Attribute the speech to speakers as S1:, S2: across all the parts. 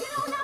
S1: Gotta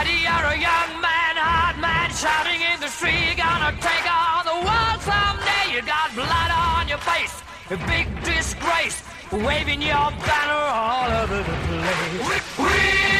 S2: buddy, you're a young man, hard man, shouting in the street. Gonna take on the world someday. You got blood on your face, a big disgrace, waving your banner all over the place. We, we